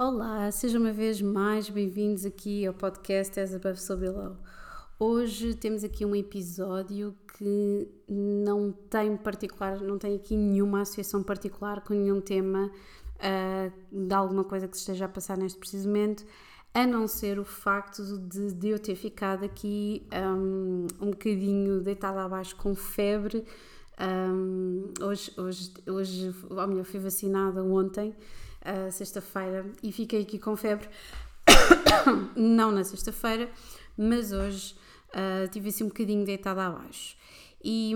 Olá, sejam uma vez mais bem-vindos aqui ao podcast As Above So Below. Hoje temos aqui um episódio que não tem particular, não tem aqui nenhuma associação particular com nenhum tema uh, de alguma coisa que se esteja a passar neste preciso momento, a não ser o facto de, de eu ter ficado aqui um, um bocadinho deitada abaixo com febre. Um, hoje, hoje, hoje, ou melhor, fui vacinada ontem uh, sexta-feira e fiquei aqui com febre. não na sexta-feira, mas hoje uh, tive assim um bocadinho deitada abaixo. E,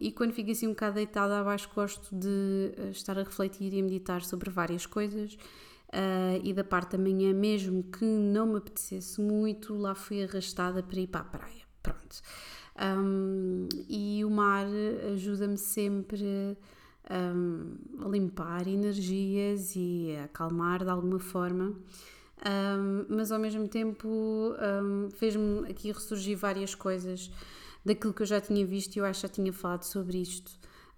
e, quando fico assim um bocado deitada abaixo, gosto de ah, estar a refletir e a meditar sobre várias coisas. Uh, e da parte da manhã, mesmo que não me apetecesse muito, lá fui arrastada para ir para a praia. Pronto. Um, e o mar ajuda-me sempre um, limpar energias e acalmar de alguma forma. Um, mas ao mesmo tempo um, fez-me aqui ressurgir várias coisas daquilo que eu já tinha visto e eu acho que já tinha falado sobre isto.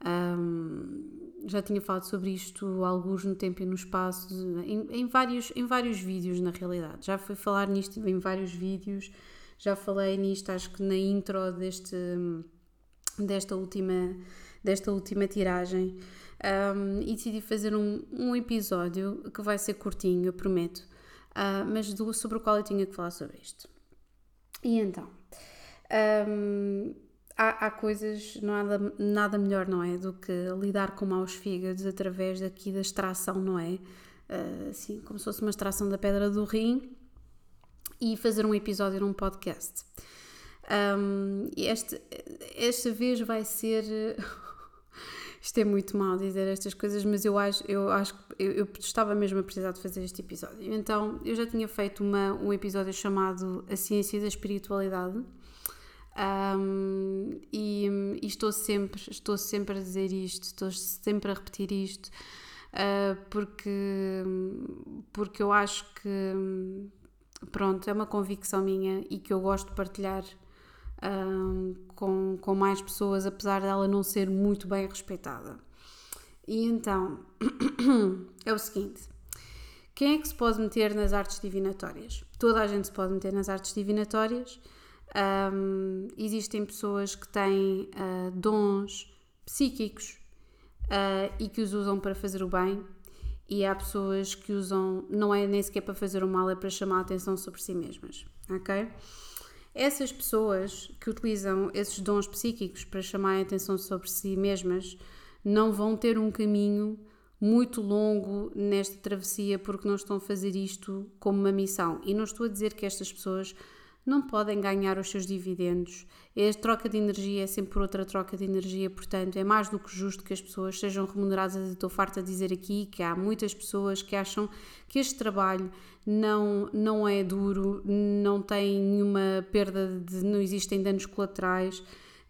Um, já tinha falado sobre isto alguns no tempo e no espaço, em, em, vários, em vários vídeos na realidade. Já fui falar nisto em vários vídeos, já falei nisto acho que na intro deste, desta última desta última tiragem um, e decidi fazer um, um, episódio que vai ser curtinho, eu prometo, uh, mas do, sobre o qual eu tinha que falar sobre isto. E então, um, há, há, coisas, nada, nada melhor, não é, do que lidar com maus fígados através daqui da extração, não é? Uh, assim, como se fosse uma extração da pedra do rim e fazer um episódio num podcast. Um, este, esta vez vai ser isto é muito mal dizer estas coisas, mas eu acho, eu acho que eu, eu, estava mesmo a precisar de fazer este episódio. Então, eu já tinha feito uma, um episódio chamado A Ciência da Espiritualidade. Um, e, e, estou sempre estou sempre a dizer isto estou sempre a repetir isto uh, porque porque eu acho que pronto é uma convicção minha e que eu gosto de partilhar um, com, com mais pessoas, apesar dela não ser muito bem respeitada. E então, é o seguinte: quem é que se pode meter nas artes divinatórias? Toda a gente se pode meter nas artes divinatórias. Um, existem pessoas que têm uh, dons psíquicos uh, e que os usam para fazer o bem, e há pessoas que usam, não é nem sequer para fazer o mal, é para chamar a atenção sobre si mesmas, ok? Essas pessoas que utilizam esses dons psíquicos para chamar a atenção sobre si mesmas não vão ter um caminho muito longo nesta travessia porque não estão a fazer isto como uma missão. E não estou a dizer que estas pessoas não podem ganhar os seus dividendos. A troca de energia é sempre outra troca de energia, portanto, é mais do que justo que as pessoas sejam remuneradas. Estou farta de dizer aqui que há muitas pessoas que acham que este trabalho não, não é duro, não tem nenhuma perda de. não existem danos colaterais.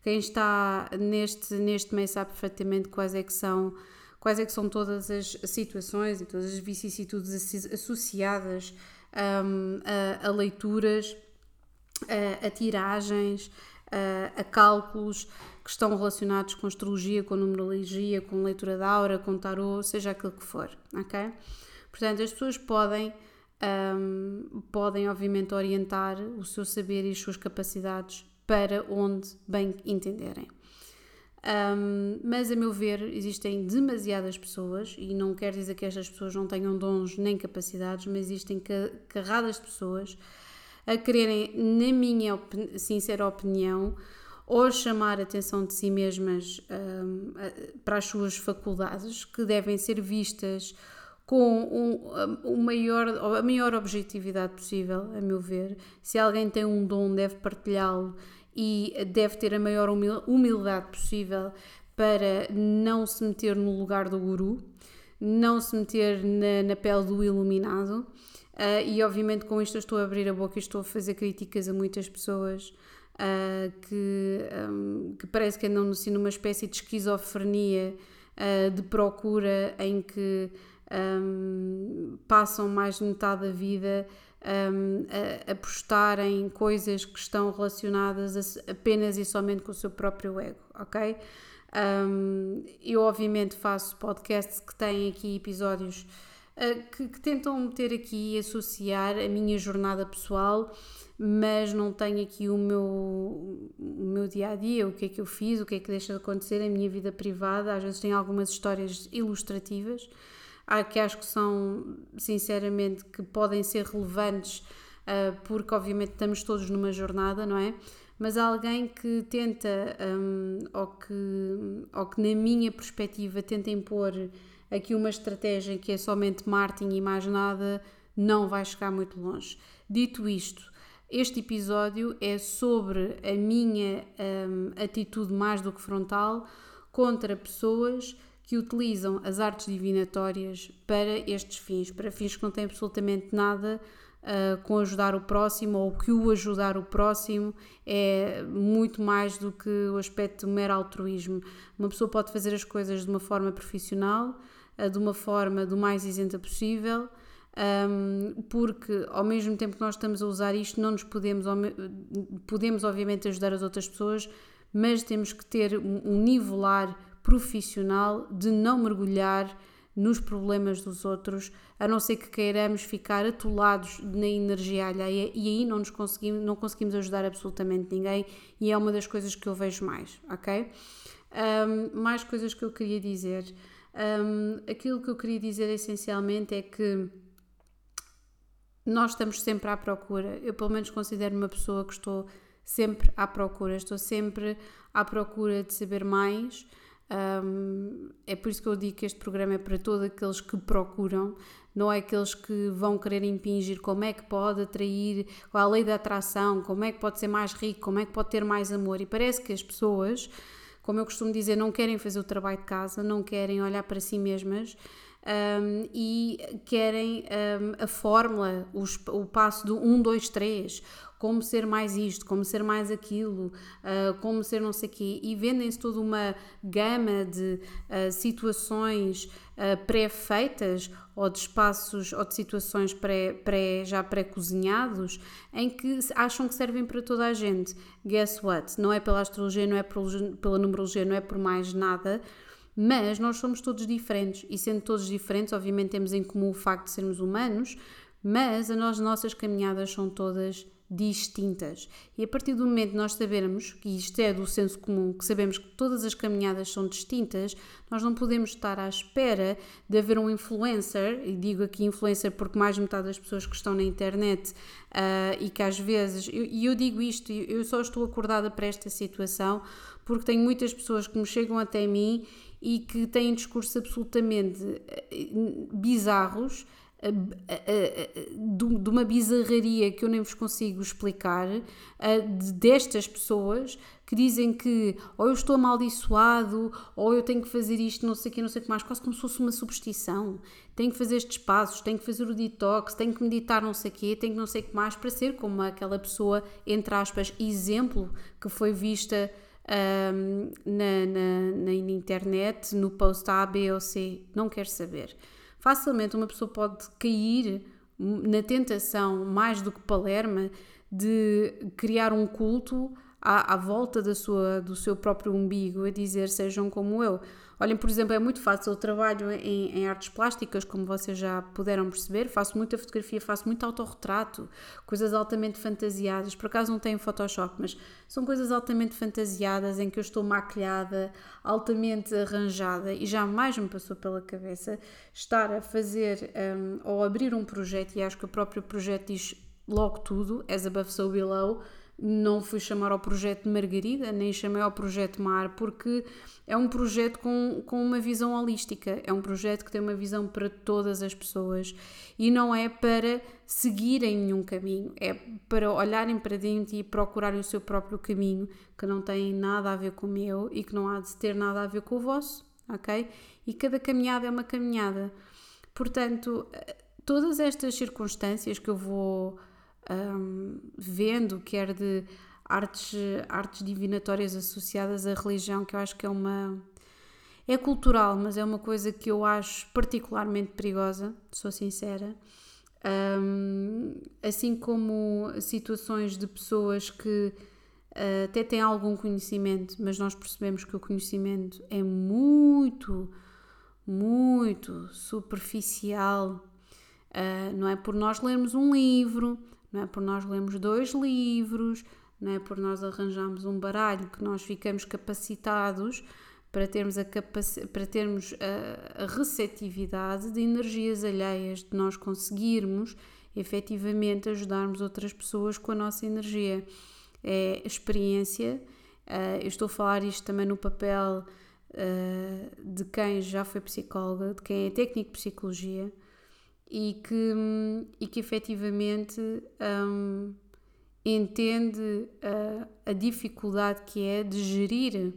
Quem está neste, neste meio sabe perfeitamente quais é que são quais é que são todas as situações e todas as vicissitudes associadas um, a, a leituras a, a tiragens, a, a, cálculos que estão relacionados com astrologia, com numerologia, com leitura da aura, com tarô, seja aquilo que for, ok? Portanto, as pessoas podem, um, podem obviamente orientar o seu saber e as suas capacidades para onde bem entenderem. Um, mas, a meu ver, existem demasiadas pessoas, e não quer dizer que estas pessoas não tenham dons nem capacidades, mas existem carradas de pessoas a quererem, na minha op sincera opinião, ou chamar a atenção de si mesmas um, para as suas faculdades, que devem ser vistas com um, um maior, a maior objetividade possível, a meu ver. Se alguém tem um dom, deve partilhá-lo e deve ter a maior humildade possível para não se meter no lugar do guru, não se meter na, na pele do iluminado Uh, e obviamente com isto eu estou a abrir a boca e estou a fazer críticas a muitas pessoas uh, que, um, que parece que andam assim, numa espécie de esquizofrenia uh, de procura em que um, passam mais de metade da vida um, a, a postar em coisas que estão relacionadas a, apenas e somente com o seu próprio ego, ok? Um, eu obviamente faço podcasts que têm aqui episódios que, que tentam meter aqui e associar a minha jornada pessoal mas não tenho aqui o meu, o meu dia a dia, o que é que eu fiz, o que é que deixa de acontecer, a minha vida privada. Às vezes tem algumas histórias ilustrativas que acho que são, sinceramente, que podem ser relevantes, uh, porque obviamente estamos todos numa jornada, não é? Mas alguém que tenta, um, ou, que, ou que na minha perspectiva tenta impor aqui uma estratégia que é somente marketing e mais nada, não vai chegar muito longe. Dito isto, este episódio é sobre a minha um, atitude mais do que frontal contra pessoas que utilizam as artes divinatórias para estes fins, para fins que não têm absolutamente nada uh, com ajudar o próximo ou que o ajudar o próximo é muito mais do que o aspecto do mero altruísmo. Uma pessoa pode fazer as coisas de uma forma profissional, de uma forma do mais isenta possível porque ao mesmo tempo que nós estamos a usar isto, não nos podemos, podemos obviamente ajudar as outras pessoas, mas temos que ter um nivelar profissional de não mergulhar nos problemas dos outros, a não ser que queiramos ficar atolados na energia alheia e aí não, nos conseguimos, não conseguimos ajudar absolutamente ninguém e é uma das coisas que eu vejo mais, ok? Um, mais coisas que eu queria dizer. Um, aquilo que eu queria dizer essencialmente é que nós estamos sempre à procura. Eu, pelo menos, considero uma pessoa que estou sempre à procura, estou sempre à procura de saber mais. Um, é por isso que eu digo que este programa é para todos aqueles que procuram, não é aqueles que vão querer impingir como é que pode atrair, qual a lei da atração, como é que pode ser mais rico, como é que pode ter mais amor. E parece que as pessoas, como eu costumo dizer, não querem fazer o trabalho de casa, não querem olhar para si mesmas um, e querem um, a fórmula, os, o passo do 1, 2, 3, como ser mais isto, como ser mais aquilo, uh, como ser não sei quê, e vendem-se toda uma gama de uh, situações uh, pré-feitas ou de espaços ou de situações pré, pré, já pré-cozinhados em que acham que servem para toda a gente. Guess what? Não é pela astrologia, não é pela numerologia, não é por mais nada mas nós somos todos diferentes e sendo todos diferentes, obviamente temos em comum o facto de sermos humanos, mas as nossas caminhadas são todas distintas. E a partir do momento que nós sabermos, que isto é do senso comum, que sabemos que todas as caminhadas são distintas, nós não podemos estar à espera de haver um influencer, e digo aqui influencer porque mais metade das pessoas que estão na internet uh, e que às vezes, e eu, eu digo isto, eu só estou acordada para esta situação porque tenho muitas pessoas que me chegam até mim e que têm discursos absolutamente eh, bizarros, de uma bizarraria que eu nem vos consigo explicar, destas pessoas que dizem que ou eu estou amaldiçoado, ou eu tenho que fazer isto, não sei o que, não sei o que mais, quase como se fosse uma superstição. Tenho que fazer estes passos, tenho que fazer o detox, tenho que meditar não sei o quê, tenho que não sei o que mais, para ser como aquela pessoa, entre aspas, exemplo que foi vista um, na, na, na, internet, no post A, B ou C, não quer saber. Facilmente uma pessoa pode cair na tentação, mais do que Palerma, de criar um culto à, à volta da sua, do seu próprio umbigo, a dizer sejam como eu. Olhem, por exemplo, é muito fácil. Eu trabalho em, em, artes plásticas, como vocês já puderam perceber. Faço muita fotografia, faço muito autorretrato, coisas altamente fantasiadas. Por acaso não tenho Photoshop, mas são coisas altamente fantasiadas em que eu estou maquilhada, altamente arranjada e jamais me passou pela cabeça estar a fazer um, ou abrir um projeto. E acho que o próprio projeto diz logo tudo: as above, so below não fui chamar ao projeto Margarida, nem chamei ao projeto Mar, porque é um projeto com, com uma visão holística, é um projeto que tem uma visão para todas as pessoas e não é para seguirem nenhum caminho, é para olharem para dentro e procurarem o seu próprio caminho, que não tem nada a ver com o meu e que não há de ter nada a ver com o vosso, ok? E cada caminhada é uma caminhada. Portanto, todas estas circunstâncias que eu vou um, vendo, quer de artes, artes divinatórias associadas à religião, que eu acho que é uma. É cultural, mas é uma coisa que eu acho particularmente perigosa, sou sincera. Um, assim como situações de pessoas que uh, até têm algum conhecimento, mas nós percebemos que o conhecimento é muito, muito superficial. Uh, não é por nós lermos um livro, não é por nós lermos dois livros, não é por nós arranjarmos um baralho que nós ficamos capacitados para termos a, capac... para termos a, a receptividade de energias alheias, de nós conseguirmos efetivamente ajudarmos outras pessoas com a nossa energia. É experiência, uh, eu estou a falar isto também no papel uh, de quem já foi psicóloga, de quem é técnico de psicologia e que, e que efetivamente um, entende a, a dificuldade que é de gerir,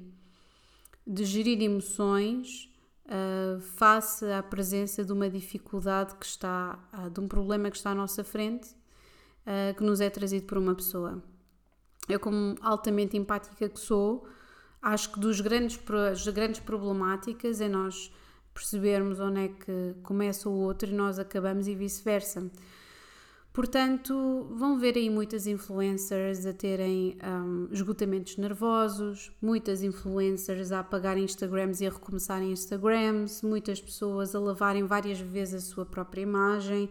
de gerir emoções uh, face à presença de uma dificuldade que está, uh, de um problema que está à nossa frente, uh, que nos é trazido por uma pessoa. Eu, como altamente empática que sou, acho que dos grandes, das grandes problemáticas é nós percebermos onde é que começa o outro e nós acabamos e vice-versa. Portanto, vão ver aí muitas influencers a terem um, esgotamentos nervosos, muitas influencers a apagarem Instagrams e a recomeçarem Instagrams, muitas pessoas a lavarem várias vezes a sua própria imagem,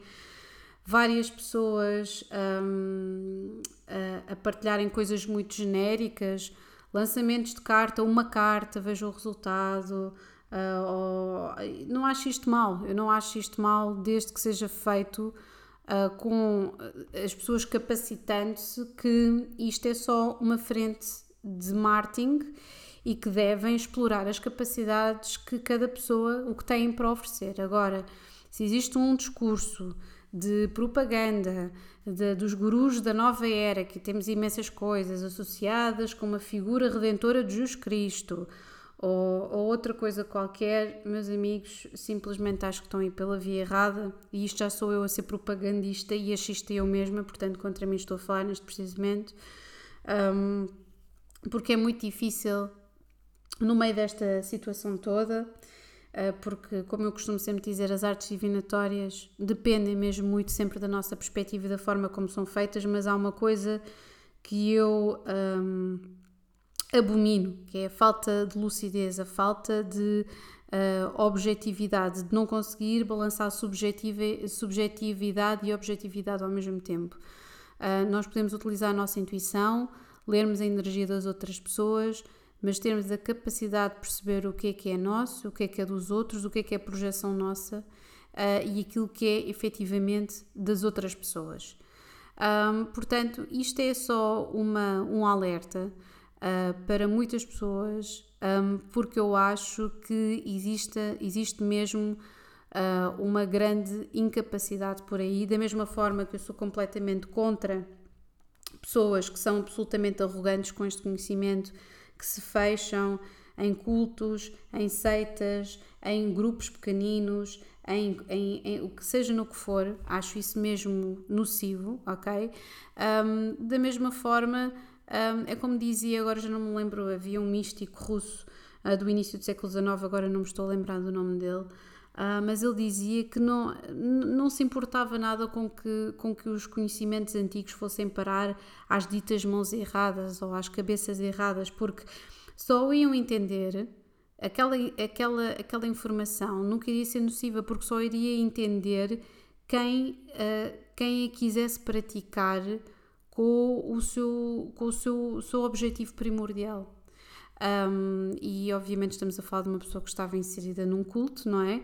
várias pessoas um, a, a partilharem coisas muito genéricas, lançamentos de carta, uma carta, veja o resultado. Uh, não acho isto mal, eu não acho isto mal desde que seja feito uh, com as pessoas capacitando-se que isto é só uma frente de marketing e que devem explorar as capacidades que cada pessoa o que tem para oferecer. Agora, se existe um discurso de propaganda de, dos gurus da nova era, que temos imensas coisas associadas com uma figura redentora de Jesus Cristo, ou, ou, outra coisa qualquer, meus amigos, simplesmente acho que estão aí pela via errada e isto já sou eu a ser propagandista e achista eu mesma, portanto, contra mim estou a falar neste precisamente, um, porque é muito difícil no meio desta situação toda, uh, porque, como eu costumo sempre dizer, as artes divinatórias dependem mesmo muito sempre da nossa perspectiva e da forma como são feitas, mas há uma coisa que eu. Um, abomino, que é a falta de lucidez, a falta de uh, objetividade, de não conseguir balançar subjetividade e objetividade ao mesmo tempo. Uh, nós podemos utilizar a nossa intuição, lermos a energia das outras pessoas, mas termos a capacidade de perceber o que é que é nosso, o que é que é dos outros, o que é que é projeção nossa uh, e aquilo que é efetivamente das outras pessoas. Um, portanto, isto é só uma, um alerta uh, para muitas pessoas, um, porque eu acho que existe, existe mesmo uh, uma grande incapacidade por aí, da mesma forma que eu sou completamente contra pessoas que são absolutamente arrogantes com este conhecimento, que se fecham em cultos, em seitas, em grupos pequeninos, em, em, em, o que seja no que for, acho isso mesmo nocivo, ok? Um, da mesma forma, um, é como dizia, agora já não me lembro, havia um místico russo uh, do início do século XIX, agora não me estou a lembrar do nome dele, uh, mas ele dizia que não, não se importava nada com que, com que os conhecimentos antigos fossem parar às ditas mãos erradas ou às cabeças erradas, porque só iam entender aquela, aquela, aquela informação, nunca iria ser nociva, porque só iria entender quem, uh, quem a quisesse praticar com o seu, com o seu, seu objetivo primordial. Um, e obviamente estamos a falar de uma pessoa que estava inserida num culto, não é?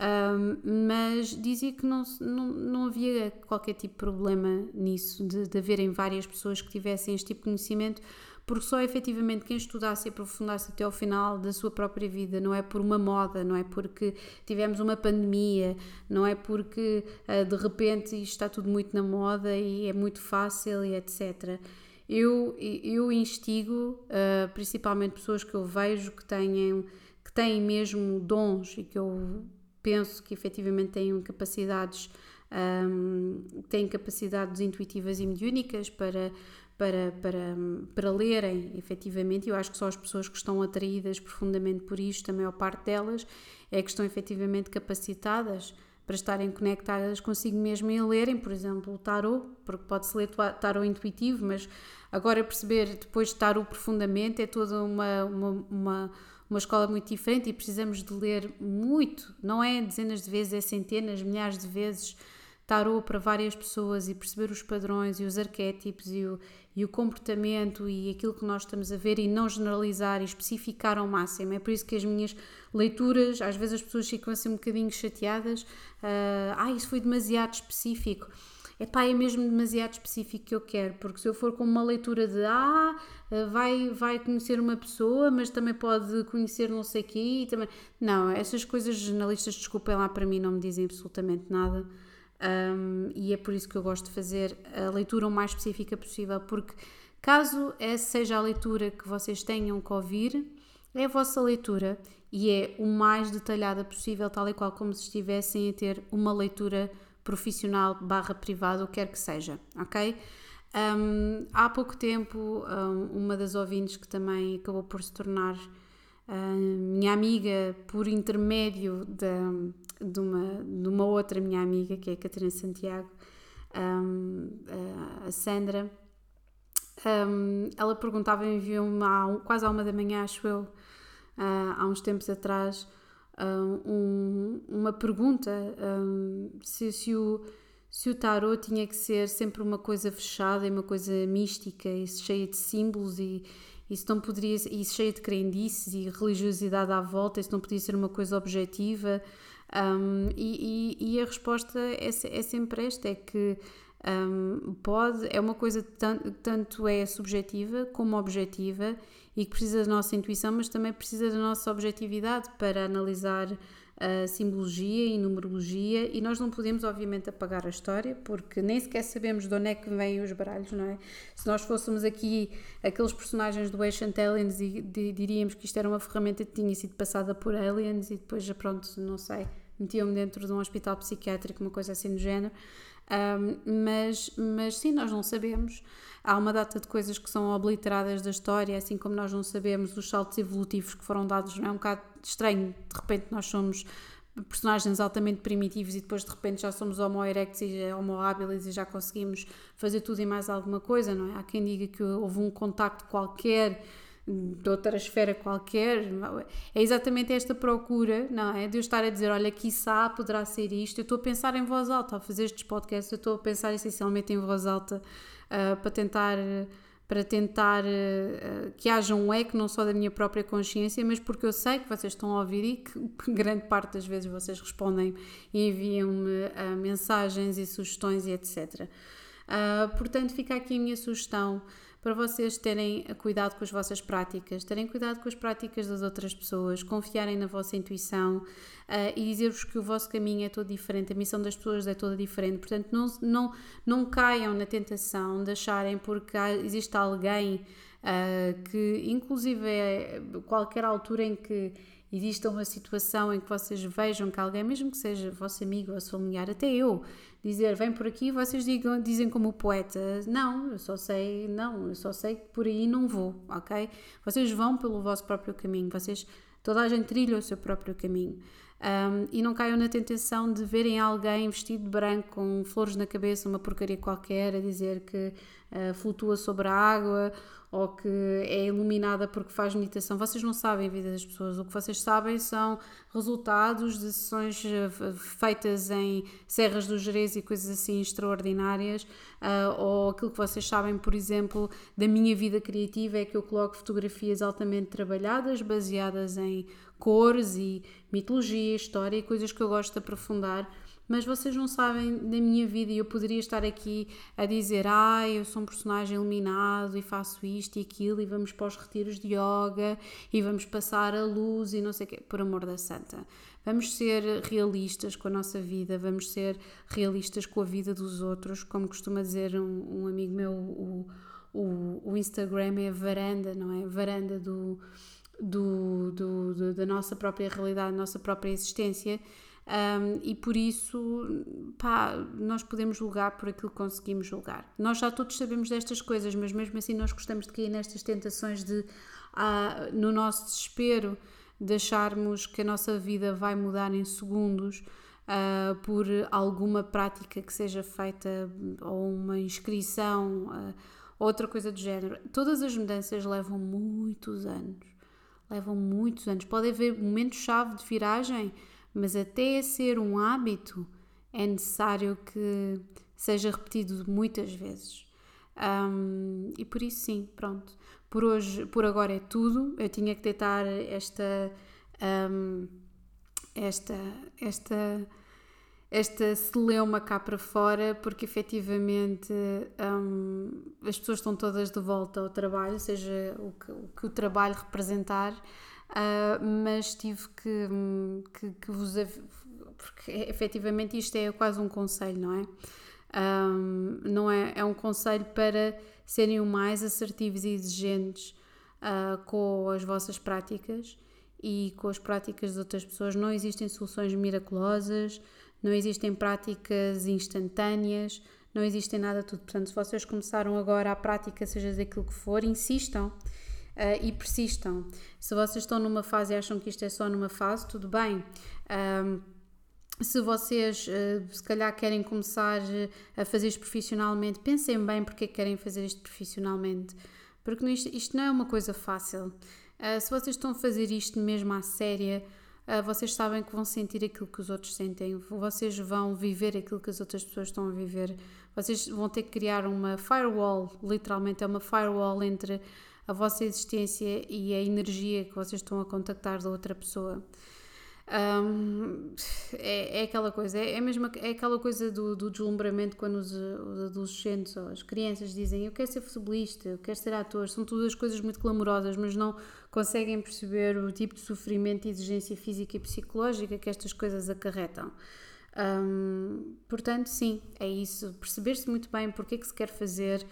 Um, mas dizia que não, não, não havia qualquer tipo de problema nisso, de, de haverem várias pessoas que tivessem este tipo de conhecimento, porque só efetivamente quem estudasse e aprofundasse até ao final da sua própria vida, não é por uma moda, não é porque tivemos uma pandemia, não é porque uh, de repente isto está tudo muito na moda e é muito fácil e etc. Eu, eu instigo, uh, principalmente pessoas que eu vejo que têm, que têm mesmo dons e que eu penso que efetivamente têm capacidades um, têm capacidades intuitivas e mediúnicas para para, para, para lerem efetivamente. Eu acho que só as pessoas que estão atraídas profundamente por isto, a maior parte delas, é que estão efetivamente capacitadas para estarem conectadas consigo mesmo e lerem, por exemplo, o tarot, porque pode-se ler tarot intuitivo, mas agora perceber depois de tarot profundamente é toda uma, uma, uma, uma escola muito diferente e precisamos de ler muito, não é dezenas de vezes, é centenas, milhares de vezes tarô para várias pessoas e perceber os padrões e os arquétipos e o, e o comportamento e aquilo que nós estamos a ver e não generalizar e especificar ao máximo. É por isso que as minhas leituras, às vezes as pessoas ficam assim um bocadinho chateadas, uh, ah, isso foi demasiado específico. Epá, é mesmo demasiado específico que eu quero, porque se eu for com uma leitura de ah, vai, vai conhecer uma pessoa, mas também pode conhecer não sei quê, também... Não, essas coisas jornalistas, desculpem lá, para mim não me dizem absolutamente nada. Um, e é por isso que eu gosto de fazer a leitura o mais específica possível, porque caso essa seja a leitura que vocês tenham que ouvir, é a vossa leitura e é o mais detalhada possível, tal e qual como se estivessem a ter uma leitura profissional barra privada, o que quer que seja, ok? Um, há pouco tempo, um, uma das ouvintes que também acabou por se tornar uh, minha amiga por intermédio de, de, uma, de uma outra minha amiga, que é a Catarina Santiago, um, a Sandra, ela perguntava, enviou-me quase à uma da manhã, acho eu, uh, há uns tempos atrás, um, uma pergunta um, se, se, o, se o tarot tinha que ser sempre uma coisa fechada e uma coisa mística e cheia de símbolos e isso não poderia e cheia de crendices e religiosidade à volta, isso não podia ser uma coisa objetiva um, e, e, e, a resposta é, é sempre esta, é que um, pode, é uma coisa tanto, tanto é subjetiva como objetiva e que precisa da nossa intuição, mas também precisa da nossa objetividade para analisar a simbologia e numerologia e nós não podemos obviamente apagar a história porque nem sequer sabemos de onde é que vêm os baralhos, não é? Se nós fôssemos aqui aqueles personagens do Ancient Aliens e diríamos que isto era uma ferramenta que tinha sido passada por aliens e depois já pronto, não sei, metiam-me dentro de um hospital psiquiátrico, uma coisa assim do género. Um, mas, mas sim, nós não sabemos. Há uma data de coisas que são obliteradas da história, assim como nós não sabemos os saltos evolutivos que foram dados, não é um bocado estranho, de repente nós somos personagens altamente primitivos e depois de repente já somos homo erectus e homo habilis e já conseguimos fazer tudo e mais alguma coisa, não é? Há quem diga que houve um contacto qualquer de outra esfera qualquer. É exatamente esta procura, não é? De eu estar a dizer, olha, quiçá poderá ser isto. Eu estou a pensar em voz alta, ao fazer estes podcasts, eu estou a pensar essencialmente em voz alta uh, para tentar para tentar uh, que haja um eco não só da minha própria consciência, mas porque eu sei que vocês estão a ouvir e que, que grande parte das vezes vocês respondem e enviam-me uh, mensagens e sugestões e etc. portanto, fica aqui a minha sugestão para vocês terem cuidado com as vossas práticas, terem cuidado com as práticas das outras pessoas, confiarem na vossa intuição uh, e dizer-vos que o vosso caminho é todo diferente, a missão das pessoas é toda diferente. Portanto, não, não, não caiam na tentação de acharem porque há, existe alguém uh, que, inclusive, é qualquer altura em que exista uma situação em que vocês vejam que alguém, mesmo que seja vosso amigo ou familiar, até eu, dizer vem por aqui, vocês digam, dizem como poeta, não, eu só sei, não, eu só sei que por aí não vou, ok? Vocês vão pelo vosso próprio caminho, vocês, toda a gente trilha o seu próprio caminho. Um, e não caiam na tentação de verem alguém vestido de branco com flores na cabeça, uma porcaria qualquer, a dizer que uh, flutua sobre a água ou que é iluminada porque faz meditação. Vocês não sabem a vida das pessoas. O que vocês sabem são resultados de sessões eh, feitas em serras do Jerez e coisas assim extraordinárias. Uh, ou aquilo que vocês sabem, por exemplo, da minha vida criativa é que eu coloco fotografias altamente trabalhadas, baseadas em cores e mitologia, história e coisas que eu gosto de aprofundar mas vocês não sabem da minha vida e eu poderia estar aqui a dizer ah, eu sou um personagem iluminado e faço isto e aquilo e vamos para os retiros de yoga e vamos passar a luz e não sei o quê, por amor da santa. Vamos ser realistas com a nossa vida, vamos ser realistas com a vida dos outros, como costuma dizer um, um amigo meu, o, o, o Instagram é a varanda, não é? A varanda do, do, do, do, da nossa própria realidade, da nossa própria existência um, e por isso, pá, nós podemos julgar por aquilo que conseguimos julgar. Nós já todos sabemos destas coisas, mas mesmo assim nós gostamos de cair nestas tentações de, ah, no nosso desespero, de acharmos que a nossa vida vai mudar em segundos. Uh, por alguma prática que seja feita ou uma inscrição, uh, outra coisa do género. Todas as mudanças levam muitos anos levam muitos anos. Pode haver momentos-chave de viragem, mas até ser um hábito é necessário que seja repetido muitas vezes. Um, e por isso, sim, pronto. Por hoje, por agora é tudo. Eu tinha que deitar esta. Um, esta. esta esta celeuma cá para fora, porque efetivamente um, as pessoas estão todas de volta ao trabalho, seja o que o, que o trabalho representar, uh, mas tive que, que, que vos. porque efetivamente isto é quase um conselho, não é? Um, não é, é um conselho para serem o mais assertivos e exigentes uh, com as vossas práticas e com as práticas de outras pessoas. Não existem soluções miraculosas, não existem práticas instantâneas, não existem nada tudo. Portanto, se vocês começaram agora a prática, seja daquilo que for, insistam. Uh, e persistam. Se vocês estão numa fase e acham que isto é só numa fase, tudo bem. Um, se vocês uh, se calhar querem começar uh, a fazer isto profissionalmente, pensem bem porque é que querem fazer isto profissionalmente, porque isto, não é uma coisa fácil. Se vocês estão a fazer isto mesmo à séria, vocês sabem que vão sentir aquilo que os outros sentem, vocês vão viver aquilo que as outras pessoas estão a viver, vocês vão ter que criar uma firewall, literalmente é uma firewall entre a vossa existência e a energia que vocês estão a contactar da outra pessoa. Um, é, é, aquela coisa, é, é, mesmo, é aquela coisa do, do deslumbramento quando os, os, adolescentes ou as crianças dizem eu quero ser futebolista, eu quero ser ator, são todas coisas muito clamorosas, mas não conseguem perceber o tipo de sofrimento e exigência física e psicológica que estas coisas acarretam. Um, portanto, sim, é isso, perceber-se muito bem porque é que se quer fazer,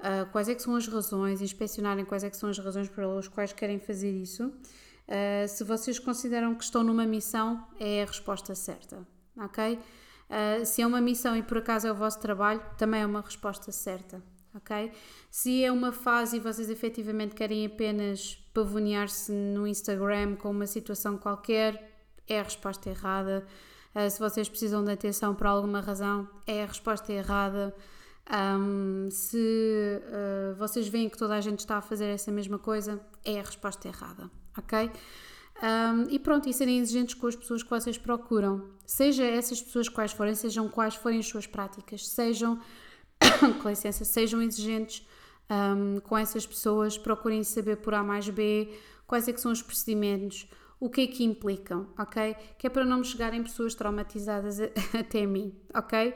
uh, quais é que são as razões, inspecionarem quais é que são as razões pelas quais querem fazer isso Uh, se vocês consideram que estão numa missão, é a resposta certa, ok? Uh, se é uma missão e por acaso é o vosso trabalho, também é uma resposta certa, ok? Se é uma fase e vocês efetivamente querem apenas pavonear-se no Instagram com uma situação qualquer, é a resposta errada. Uh, se vocês precisam de atenção por alguma razão, é a resposta errada. Um, se uh, vocês veem que toda a gente está a fazer essa mesma coisa, é a resposta errada ok? Um, e pronto, e serem exigentes com as pessoas que vocês procuram, seja essas pessoas quais forem, sejam quais forem as suas práticas, sejam, com licença, sejam exigentes um, com essas pessoas, procurem saber por A mais B quais é que são os procedimentos, o que é que implicam, ok? Que é para não me chegarem pessoas traumatizadas até mim, ok?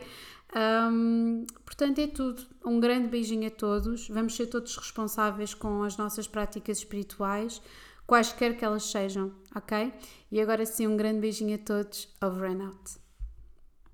Um, portanto, é tudo. Um grande beijinho a todos. Vamos ser todos responsáveis com as nossas práticas espirituais quaisquer que elas sejam, ok? E agora sim, um grande beijinho a todos. Over and out.